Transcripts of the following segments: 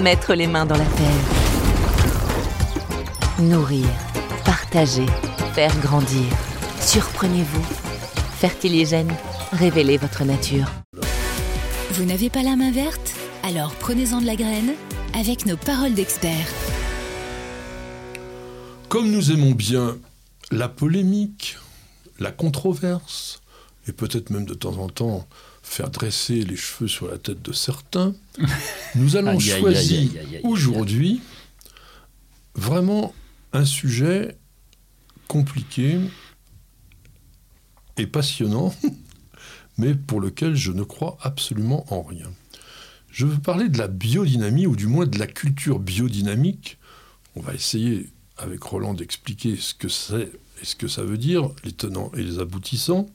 Mettre les mains dans la terre. Nourrir, partager, faire grandir. Surprenez-vous. Fertiligène, révélez votre nature. Vous n'avez pas la main verte? Alors prenez-en de la graine avec nos paroles d'experts. Comme nous aimons bien la polémique, la controverse, et peut-être même de temps en temps faire dresser les cheveux sur la tête de certains, nous allons choisir aujourd'hui vraiment un sujet compliqué et passionnant, mais pour lequel je ne crois absolument en rien. Je veux parler de la biodynamie, ou du moins de la culture biodynamique. On va essayer avec Roland d'expliquer ce que c'est et ce que ça veut dire, les tenants et les aboutissants.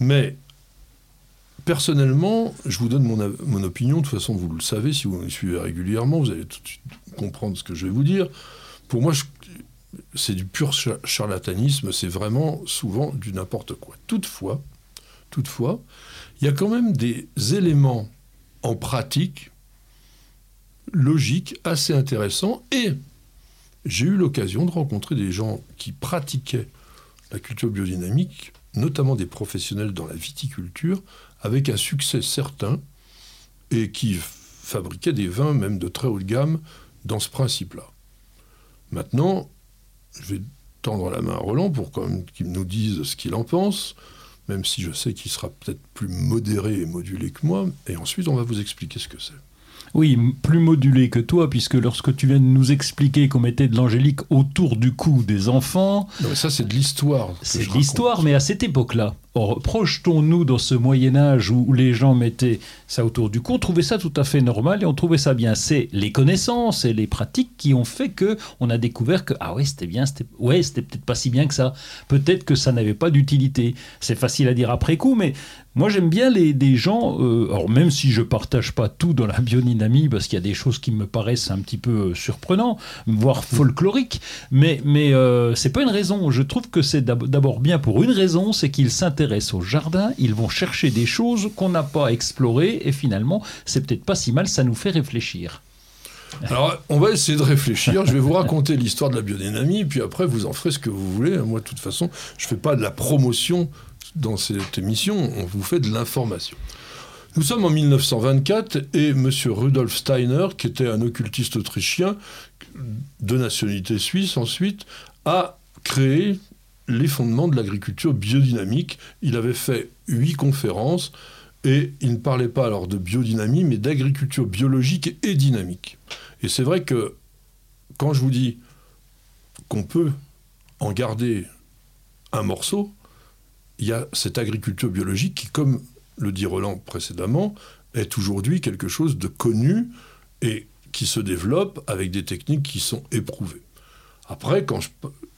Mais personnellement, je vous donne mon, opinion. De toute façon, vous le savez, si vous me suivez régulièrement, vous allez tout de suite comprendre ce que je vais vous dire. Pour moi, c'est du pur cha- charlatanisme. C'est vraiment souvent du n'importe quoi. Toutefois, toutefois, il y a quand même des éléments en pratique logiques assez intéressants et j'ai eu l'occasion de rencontrer des gens qui pratiquaient la culture biodynamique, notamment des professionnels dans la viticulture, avec un succès certain, et qui fabriquaient des vins même de très haute gamme dans ce principe-là. Maintenant, je vais tendre la main à Roland pour qu'il nous dise ce qu'il en pense, même si je sais qu'il sera peut-être plus modéré et modulé que moi, et ensuite on va vous expliquer ce que c'est. Oui, plus modulé que toi, puisque lorsque tu viens de nous expliquer qu'on mettait de l'angélique autour du cou des enfants, Non, mais ça c'est de l'histoire. c'est de l'histoire, mais à cette époque-là. Or, projetons-nous dans ce Moyen Âge où les gens mettaient ça autour du cou, on trouvait ça tout à fait normal et on trouvait ça bien. C'est les connaissances et les pratiques qui ont fait que on a découvert que ah ouais c'était bien, c'était ouais c'était peut-être pas si bien que ça. Peut-être que ça n'avait pas d'utilité. C'est facile à dire après coup, mais moi j'aime bien les des gens. euh, alors même si je partage pas tout dans la biodynamie parce qu'il y a des choses qui me paraissent un petit peu euh, surprenants, voire folkloriques, mais mais euh, c'est pas une raison. Je trouve que c'est d'ab- d'abord bien pour une raison, c'est qu'ils s'intéressent au jardin, ils vont chercher des choses qu'on n'a pas explorées et finalement c'est peut-être pas si mal, ça nous fait réfléchir. Alors, on va essayer de réfléchir. Je vais vous raconter l'histoire de la biodynamie, puis après, vous en ferez ce que vous voulez. Moi, de toute façon, je ne fais pas de la promotion dans cette émission, on vous fait de l'information. Nous sommes en 1924 et M. Rudolf Steiner, qui était un occultiste autrichien, de nationalité suisse ensuite, a créé les fondements de l'agriculture biodynamique. Il avait fait huit conférences et il ne parlait pas alors de biodynamie, mais d'agriculture biologique et dynamique. Et c'est vrai que quand je vous dis qu'on peut en garder un morceau, il y a cette agriculture biologique qui, comme le dit Roland précédemment, est aujourd'hui quelque chose de connu et qui se développe avec des techniques qui sont éprouvées. Après, quand je-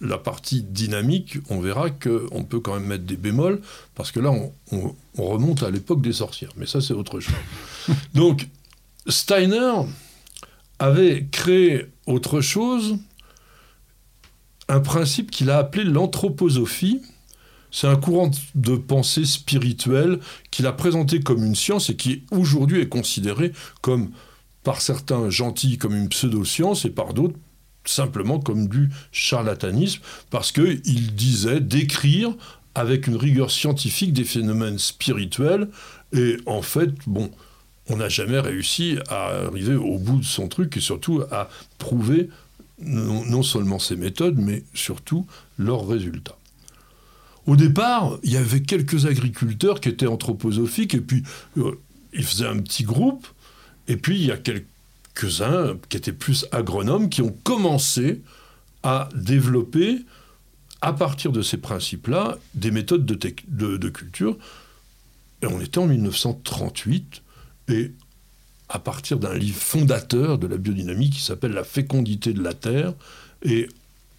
la partie dynamique, on verra qu'on peut quand même mettre des bémols, parce que là, on, on- on remonte à l'époque des sorcières. Mais ça, c'est autre chose. Donc, Steiner avait créé autre chose, un principe qu'il a appelé l'anthroposophie. C'est un courant de pensée spirituelle qu'il a présenté comme une science et qui aujourd'hui est considéré comme, par certains gentils, comme une pseudo-science et par d'autres simplement comme du charlatanisme, parce qu'il disait d'écrire avec une rigueur scientifique des phénomènes spirituels, et en fait, bon, on n'a jamais réussi à arriver au bout de son truc, et surtout à prouver non, seulement ses méthodes, mais surtout leurs résultats. Au départ, il y avait quelques agriculteurs qui étaient anthroposophiques, et puis euh, ils faisaient un petit groupe, et puis il y a quelques-uns qui étaient plus agronomes qui ont commencé à développer, à partir de ces principes-là, des méthodes de, de culture. Et on était en 1938, et à partir d'un livre fondateur de la biodynamie qui s'appelle La fécondité de la Terre. Et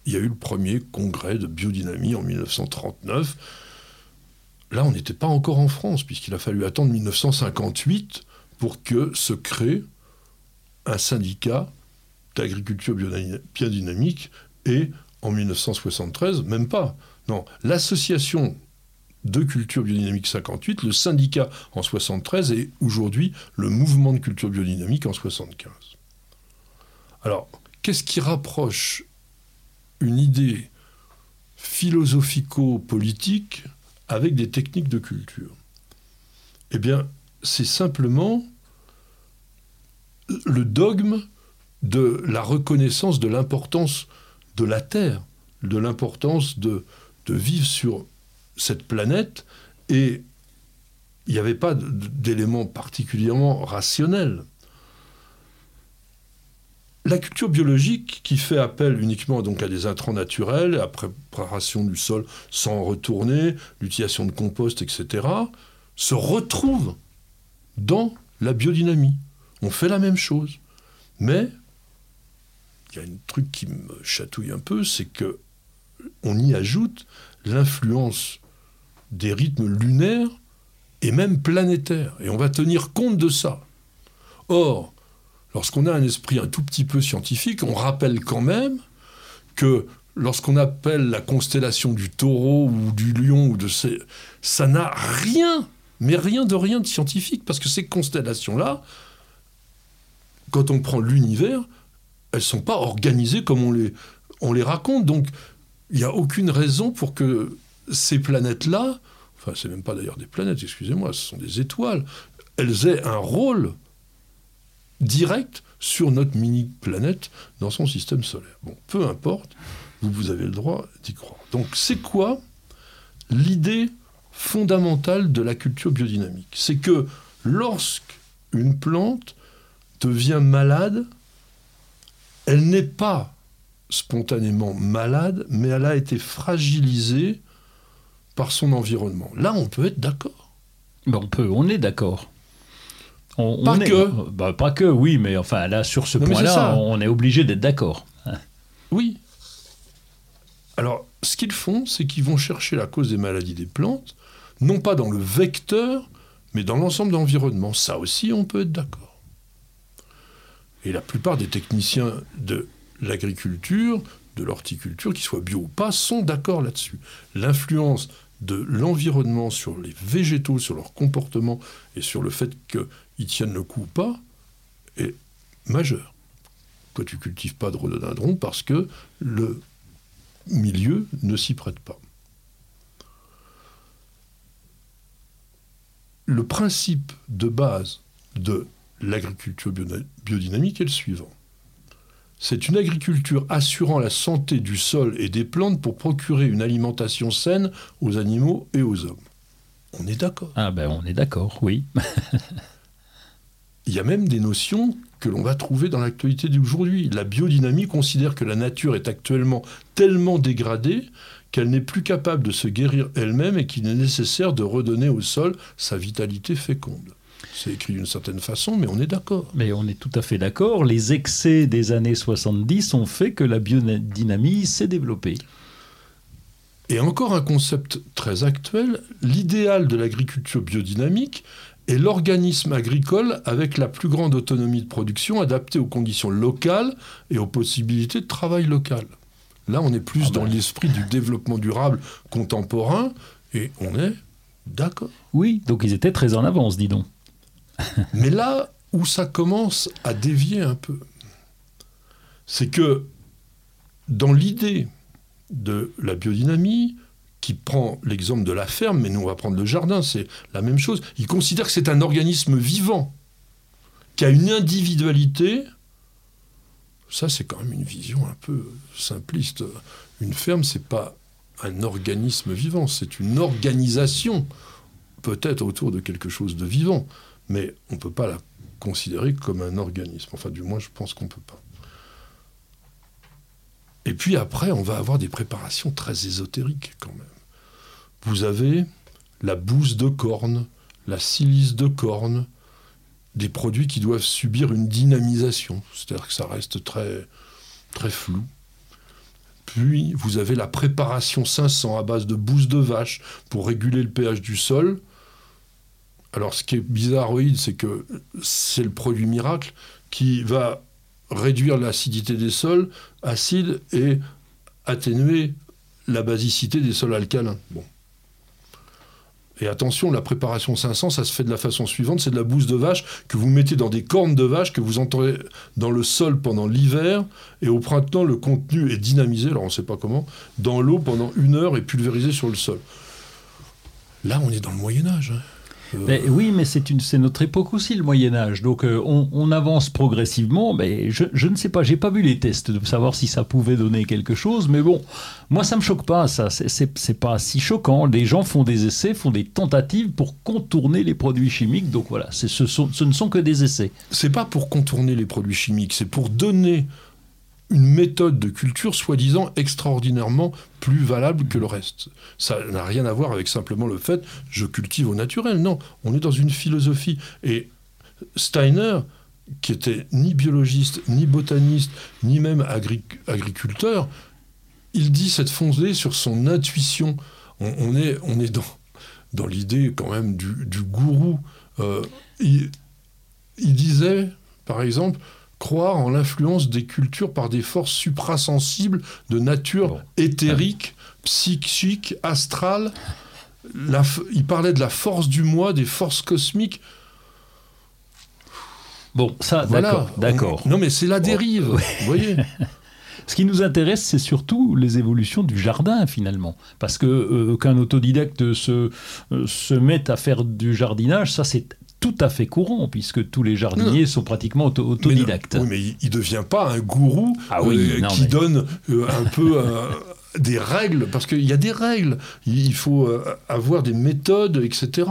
il y a eu le premier congrès de biodynamie en 1939. Là, on n'était pas encore en France, puisqu'il a fallu attendre 1958 pour que se crée un syndicat d'agriculture biodynamique et en 1973, même pas. Non, l'association de culture biodynamique 58, le syndicat en 73 et aujourd'hui le mouvement de culture biodynamique en 75. Alors, qu'est-ce qui rapproche une idée philosophico-politique avec des techniques de culture? Eh bien, c'est simplement le dogme de la reconnaissance de l'importance de la Terre, de l'importance de, vivre sur cette planète et il n'y avait pas d'éléments particulièrement rationnels. La culture biologique, qui fait appel uniquement donc à des intrants naturels, à la préparation du sol sans retourner, l'utilisation de compost, etc., se retrouve dans la biodynamie. On fait la même chose. Mais il y a un truc qui me chatouille un peu, c'est que on y ajoute l'influence des rythmes lunaires et même planétaires. Et on va tenir compte de ça. Or, lorsqu'on a un esprit un tout petit peu scientifique, on rappelle quand même que lorsqu'on appelle la constellation du taureau ou du lion, ou de ces... ça n'a rien, mais rien de rien de scientifique, parce que ces constellations-là, quand on prend l'univers, elles ne sont pas organisées comme on les, on les raconte. Donc, il n'y a aucune raison pour que ces planètes-là, enfin, c'est même pas d'ailleurs des planètes, excusez-moi, ce sont des étoiles, elles aient un rôle direct sur notre mini-planète dans son système solaire. Bon, peu importe, vous, vous avez le droit d'y croire. Donc, c'est quoi l'idée fondamentale de la culture biodynamique? C'est que lorsqu'une plante devient malade, elle n'est pas spontanément malade, mais elle a été fragilisée par son environnement. Là, on peut être d'accord. Ben, on peut, on est d'accord. On, pas que. Bah, pas que, oui, mais enfin là, sur ce point-là, on est obligé d'être d'accord. Oui. Alors, ce qu'ils font, c'est qu'ils vont chercher la cause des maladies des plantes, non pas dans le vecteur, mais dans l'ensemble de l'environnement. Ça aussi, on peut être d'accord. Et la plupart des techniciens de l'agriculture, de l'horticulture, qu'ils soient bio ou pas, sont d'accord là-dessus. L'influence de l'environnement sur les végétaux, sur leur comportement et sur le fait qu'ils tiennent le coup ou pas est majeur. Toi, tu cultives pas de rhododendron parce que le milieu ne s'y prête pas. Le principe de base de l'agriculture biodynamique est le suivant. C'est une agriculture assurant la santé du sol et des plantes pour procurer une alimentation saine aux animaux et aux hommes. On est d'accord. Ah ben on est d'accord, oui. Il y a même des notions que l'on va trouver dans l'actualité d'aujourd'hui. La biodynamie considère que la nature est actuellement tellement dégradée qu'elle n'est plus capable de se guérir elle-même et qu'il est nécessaire de redonner au sol sa vitalité féconde. C'est écrit d'une certaine façon, mais on est d'accord. Mais on est tout à fait d'accord. Les excès des années 70 ont fait que la biodynamie s'est développée. Et encore un concept très actuel, l'idéal de l'agriculture biodynamique est l'organisme agricole avec la plus grande autonomie de production adaptée aux conditions locales et aux possibilités de travail local. Là, on est plus ah dans ben. l'esprit du développement durable contemporain et on est d'accord. Oui, donc ils étaient très en avance, dis donc. Mais là où ça commence à dévier un peu, c'est que dans l'idée de la biodynamie, qui prend l'exemple de la ferme, mais nous on va prendre le jardin, c'est la même chose, il considère que c'est un organisme vivant, qui a une individualité. Ça, c'est quand même une vision un peu simpliste. Une ferme, c'est pas un organisme vivant, c'est une organisation, peut-être autour de quelque chose de vivant mais on ne peut pas la considérer comme un organisme. Enfin, du moins, je pense qu'on ne peut pas. Et puis après, on va avoir des préparations très ésotériques quand même. Vous avez la bouse de corne, la silice de corne, des produits qui doivent subir une dynamisation, c'est-à-dire que ça reste très, très flou. Puis vous avez la préparation 500 à base de bouse de vache pour réguler le pH du sol. Alors ce qui est bizarroïde, c'est que c'est le produit miracle qui va réduire l'acidité des sols acides et atténuer la basicité des sols alcalins. Et attention, la préparation 500, ça se fait de la façon suivante, c'est de la bouse de vache que vous mettez dans des cornes de vache que vous enterrez dans le sol pendant l'hiver, et au printemps, le contenu est dynamisé, alors on ne sait pas comment, dans l'eau pendant une heure et pulvérisé sur le sol. Là, on est dans le Moyen Âge. Hein. Oui, mais c'est notre époque aussi, le Moyen Âge. Donc euh, on, avance progressivement. Mais je, ne sais pas, j'ai pas vu les tests de savoir si ça pouvait donner quelque chose. Mais bon, moi ça me choque pas. Ça, c'est, pas si choquant. Les gens font des essais, font des tentatives pour contourner les produits chimiques. Donc voilà, ce, ce ne sont que des essais. C'est pas pour contourner les produits chimiques, c'est pour donner une méthode de culture soi-disant extraordinairement plus valable que le reste. Ça n'a rien à voir avec simplement le fait je cultive au naturel. Non, on est dans une philosophie. Et Steiner, qui était ni biologiste, ni botaniste, ni même agri- agriculteur, il dit cette fondée sur son intuition. On, est, on est dans, dans l'idée quand même du, gourou. Euh, il disait, par exemple, croire en l'influence des cultures par des forces suprasensibles de nature Bon. éthérique, psychique, astrale. La il parlait de la force du moi, des forces cosmiques. Bon, ça, Voilà. d'accord, d'accord. On- Non, mais c'est la dérive. Vous voyez Ce qui nous intéresse, c'est surtout les évolutions du jardin, finalement. Parce que euh, qu'un autodidacte se, euh, se mette à faire du jardinage, ça c'est tout à fait courant, puisque tous les jardiniers sont pratiquement auto- autodidactes. Mais, non, oui, mais il- il devient pas un gourou Ah oui, euh, non, qui mais- donne euh, un peu euh, des règles, parce qu'il y a des règles. Il faut avoir des méthodes, etc.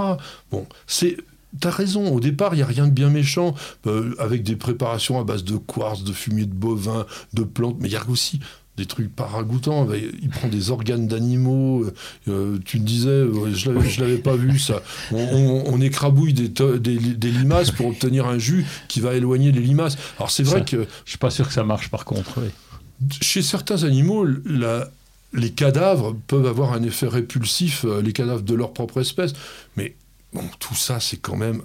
Bon, c'est. T'as raison, au départ, il n'y a rien de bien méchant, euh, avec des préparations à base de quartz, de fumier de bovin, de plantes, mais il y a aussi des trucs pas ragoûtants. Ben, Il prend des organes d'animaux. euh, euh, tu me disais, je je l'avais pas vu ça. On, on- on écrabouille des, to- des, des limaces pour obtenir un jus qui va éloigner les limaces. Alors c'est vrai Ça. que Je suis pas sûr que ça marche par contre. oui. chez certains animaux, la- les cadavres peuvent avoir un effet répulsif, les cadavres de leur propre espèce. Mais bon, tout ça, c'est quand même.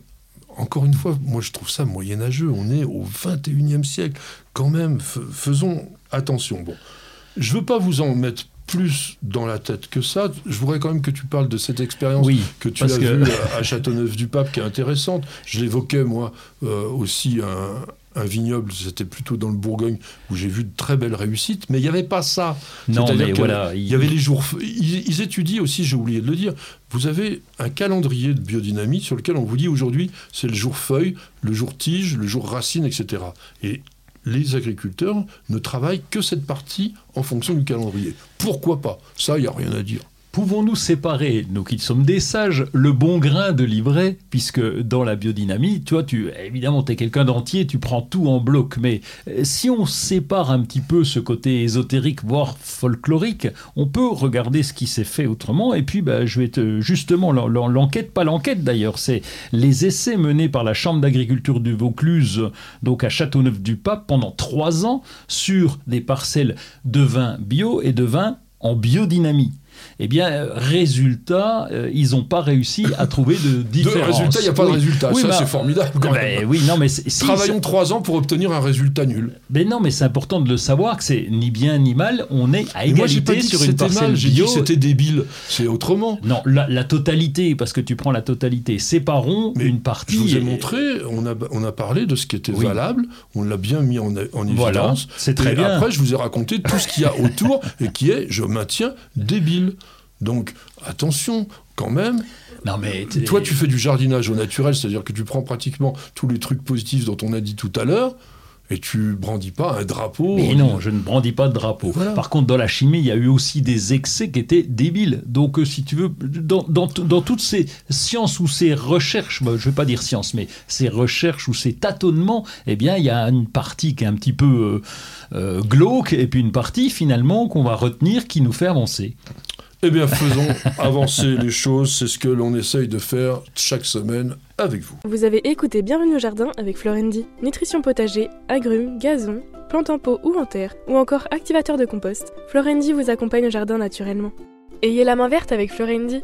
Encore une fois, moi je trouve ça moyenâgeux. On est au 21e siècle. Quand même, faisons attention. Bon, je veux pas vous en mettre plus dans la tête que ça. Je voudrais quand même que tu parles de cette expérience Oui, que tu as que- vue à- à Châteauneuf-du-Pape, qui est intéressante. Je l'évoquais, moi, euh, aussi, un, un vignoble, c'était plutôt dans le Bourgogne, où j'ai vu de très belles réussites, mais il n'y avait pas ça. Non, mais voilà. Il y avait les jours. Ils, ils étudient aussi, j'ai oublié de le dire, vous avez un calendrier de biodynamie sur lequel on vous dit aujourd'hui, c'est le jour feuille, le jour tige, le jour racine, etc. Et les agriculteurs ne travaillent que cette partie en fonction du calendrier. Pourquoi pas? Ça, il n'y a rien à dire. Pouvons-nous séparer, nous qui sommes des sages, le bon grain de l'ivraie Puisque dans la biodynamie, toi, tu, évidemment, tu es quelqu'un d'entier, tu prends tout en bloc. Mais euh, si on sépare un petit peu ce côté ésotérique, voire folklorique, on peut regarder ce qui s'est fait autrement. Et puis, bah, je vais te. Justement, l'en- l'en- l'enquête, pas l'enquête d'ailleurs, c'est les essais menés par la Chambre d'agriculture du Vaucluse, donc à Châteauneuf-du-Pape, pendant trois ans, sur des parcelles de vin bio et de vin en biodynamie. Eh bien, euh, résultat, euh, ils n'ont pas réussi à trouver de De différence. résultat, il n'y a pas de résultat. Oui, ça, bah, c'est formidable. Quand ben même. oui, non, mais si, Travaillons trois ans pour obtenir un résultat nul. mais non, mais c'est important de le savoir que c'est ni bien ni mal. On est à moi, pas égalité dit sur une parcelle j'ai dit c'était débile. C'est autrement. Non, la, la totalité, parce que tu prends la totalité. Séparons Mais une partie. Je vous ai et- montré, on a, on a parlé de ce qui était Oui. valable, on l'a bien mis en, en Voilà, évidence. c'est très et bien. après, je vous ai raconté tout ce qu'il y a autour et qui est, je maintiens, débile. Donc, attention, quand même. Non, mais Toi, tu fais du jardinage au naturel, c'est-à-dire que tu prends pratiquement tous les trucs positifs dont on a dit tout à l'heure et tu brandis pas un drapeau. Mais non, je ne brandis pas de drapeau. Voilà. Par contre, dans la chimie, il y a eu aussi des excès qui étaient débiles. Donc, euh, si tu veux, dans, dans, dans toutes ces sciences ou ces recherches, moi, je ne vais pas dire sciences, mais ces recherches ou ces tâtonnements, eh bien, il y a une partie qui est un petit peu euh, euh, glauque et puis une partie, finalement, qu'on va retenir qui nous fait avancer. Eh bien, faisons avancer les choses. C'est ce que l'on essaye de faire chaque semaine avec vous. Vous avez écouté Bienvenue au jardin avec Florendi. Nutrition potager, agrumes, gazon, plantes en pot ou en terre, ou encore activateur de compost. Florendi vous accompagne au jardin naturellement. Ayez la main verte avec Florendi.